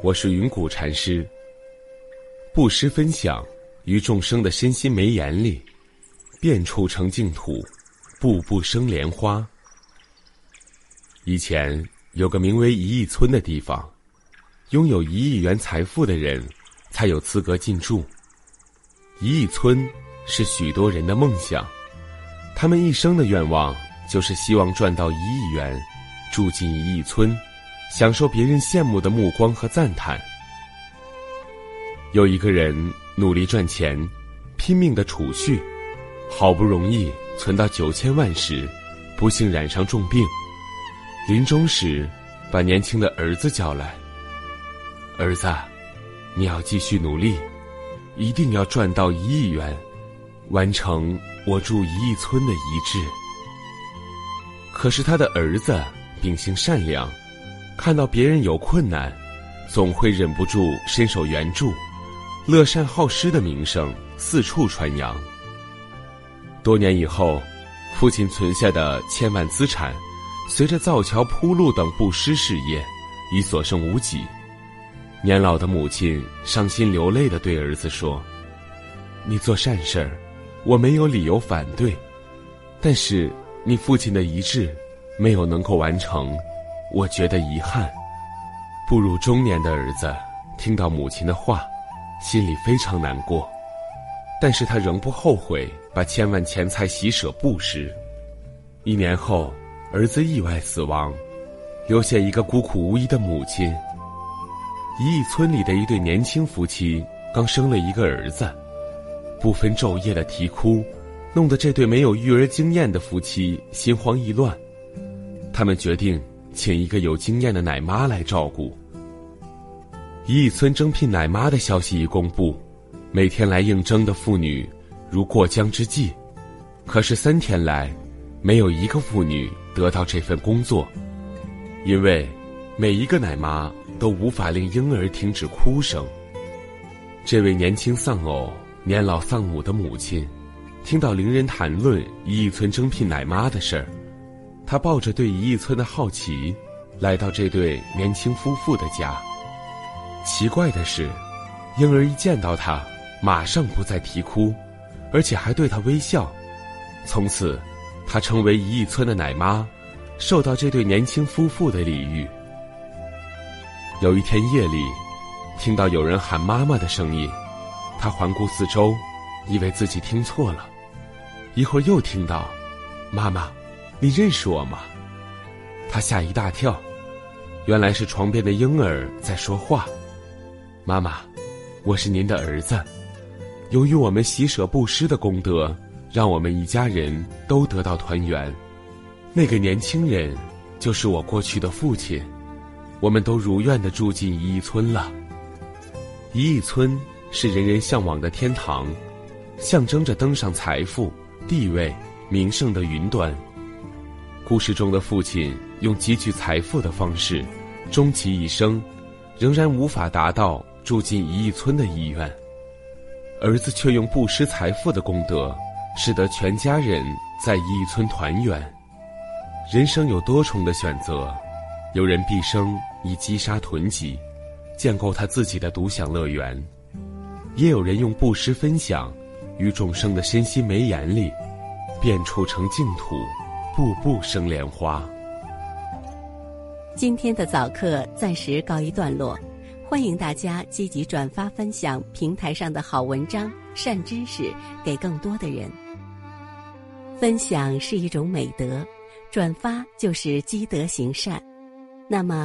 我是云谷禅师。布施分享于众生的身心眉眼里，遍处成净土，步步生莲花。以前有个名为一亿村的地方，拥有一亿元财富的人才有资格进驻。一亿村是许多人的梦想，他们一生的愿望就是希望赚到一亿元，住进一亿村。享受别人羡慕的目光和赞叹。有一个人努力赚钱，拼命的储蓄，好不容易存到九千万时，不幸染上重病。临终时，把年轻的儿子叫来：“儿子，你要继续努力，一定要赚到一亿元，完成我住一亿村的遗志。”可是他的儿子秉性善良。看到别人有困难，总会忍不住伸手援助，乐善好施的名声四处传扬。多年以后，父亲存下的千万资产，随着造桥铺路等布施事业，已所剩无几。年老的母亲伤心流泪的对儿子说：“你做善事儿，我没有理由反对，但是你父亲的遗志，没有能够完成。”我觉得遗憾。步入中年的儿子听到母亲的话，心里非常难过，但是他仍不后悔把千万钱财洗舍布施。一年后，儿子意外死亡，留下一个孤苦无依的母亲。一亿村里的一对年轻夫妻刚生了一个儿子，不分昼夜的啼哭，弄得这对没有育儿经验的夫妻心慌意乱。他们决定。请一个有经验的奶妈来照顾。一村征聘奶妈的消息一公布，每天来应征的妇女如过江之鲫。可是三天来，没有一个妇女得到这份工作，因为每一个奶妈都无法令婴儿停止哭声。这位年轻丧偶、年老丧母的母亲，听到邻人谈论一村征聘奶妈的事儿。他抱着对一亿村的好奇，来到这对年轻夫妇的家。奇怪的是，婴儿一见到他，马上不再啼哭，而且还对他微笑。从此，他成为一亿村的奶妈，受到这对年轻夫妇的礼遇。有一天夜里，听到有人喊妈妈的声音，他环顾四周，以为自己听错了。一会儿又听到，妈妈。你认识我吗？他吓一大跳，原来是床边的婴儿在说话。妈妈，我是您的儿子。由于我们喜舍布施的功德，让我们一家人都得到团圆。那个年轻人就是我过去的父亲。我们都如愿的住进一亿村了。一亿村是人人向往的天堂，象征着登上财富、地位、名胜的云端。故事中的父亲用积聚财富的方式，终其一生，仍然无法达到住进一亿村的意愿。儿子却用布施财富的功德，使得全家人在一亿村团圆。人生有多重的选择，有人毕生以积沙囤积，建构他自己的独享乐园；也有人用布施分享，于众生的身心眉眼里，变出成净土。步步生莲花。今天的早课暂时告一段落，欢迎大家积极转发分享平台上的好文章、善知识给更多的人。分享是一种美德，转发就是积德行善。那么。